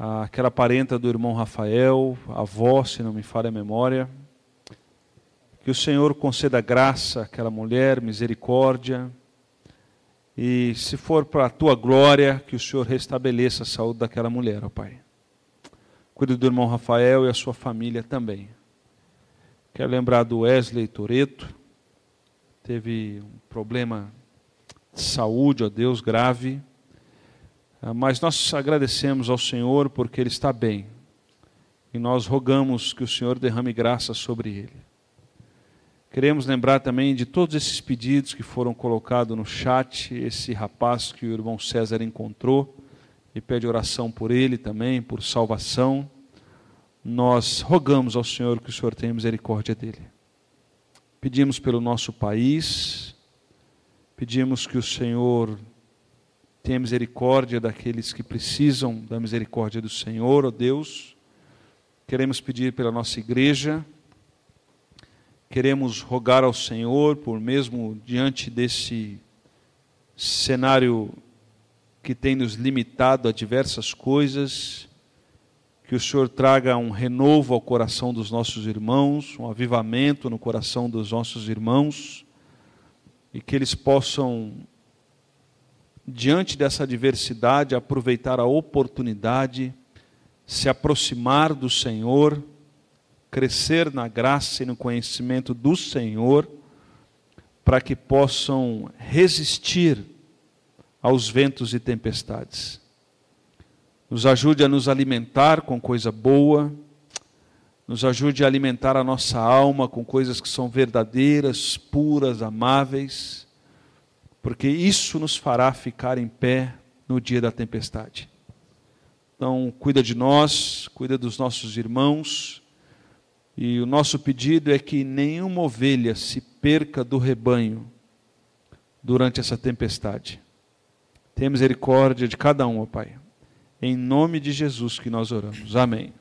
Aquela parenta do irmão Rafael, avó, se não me falha a memória. Que o Senhor conceda graça àquela mulher, misericórdia e se for para a tua glória, que o Senhor restabeleça a saúde daquela mulher, ó Pai. Cuide do irmão Rafael e a sua família também. Quero lembrar do Wesley Toreto. Teve um problema de saúde, ó Deus, grave. Ah, mas nós agradecemos ao Senhor porque ele está bem. E nós rogamos que o Senhor derrame graça sobre ele. Queremos lembrar também de todos esses pedidos que foram colocados no chat, esse rapaz que o irmão César encontrou e pede oração por ele também, por salvação. Nós rogamos ao Senhor que o Senhor tenha misericórdia dele. Pedimos pelo nosso país, pedimos que o Senhor tenha misericórdia daqueles que precisam da misericórdia do Senhor, ó oh Deus. Queremos pedir pela nossa igreja, queremos rogar ao Senhor, por mesmo diante desse cenário que tem nos limitado a diversas coisas, que o Senhor traga um renovo ao coração dos nossos irmãos, um avivamento no coração dos nossos irmãos, e que eles possam, diante dessa adversidade, aproveitar a oportunidade, se aproximar do Senhor crescer na graça e no conhecimento do Senhor, para que possam resistir aos ventos e tempestades. Nos ajude a nos alimentar com coisa boa, nos ajude a alimentar a nossa alma com coisas que são verdadeiras, puras, amáveis, porque isso nos fará ficar em pé no dia da tempestade. Então, cuida de nós, cuida dos nossos irmãos, e o nosso pedido é que nenhuma ovelha se perca do rebanho durante essa tempestade. Tenha misericórdia de cada um, ó Pai. Em nome de Jesus que nós oramos. Amém.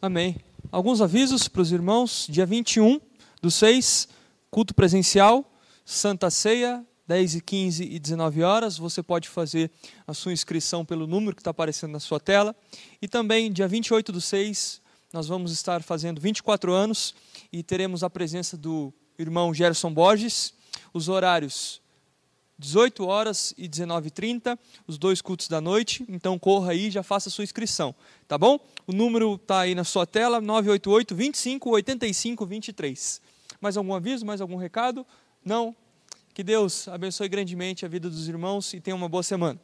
Amém. Alguns avisos para os irmãos. Dia 21 do 6, culto presencial, Santa Ceia, 10 e 15 e 19 horas. Você pode fazer a sua inscrição pelo número que está aparecendo na sua tela. E também, dia 28 do 6, nós vamos estar fazendo 24 anos e teremos a presença do irmão Gerson Borges. Os horários 18 horas e 19h30, os dois cultos da noite. Então corra aí e já faça a sua inscrição, tá bom? O número está aí na sua tela, 988 25 85 23. Mais algum aviso, mais algum recado? Não? Que Deus abençoe grandemente a vida dos irmãos e tenha uma boa semana.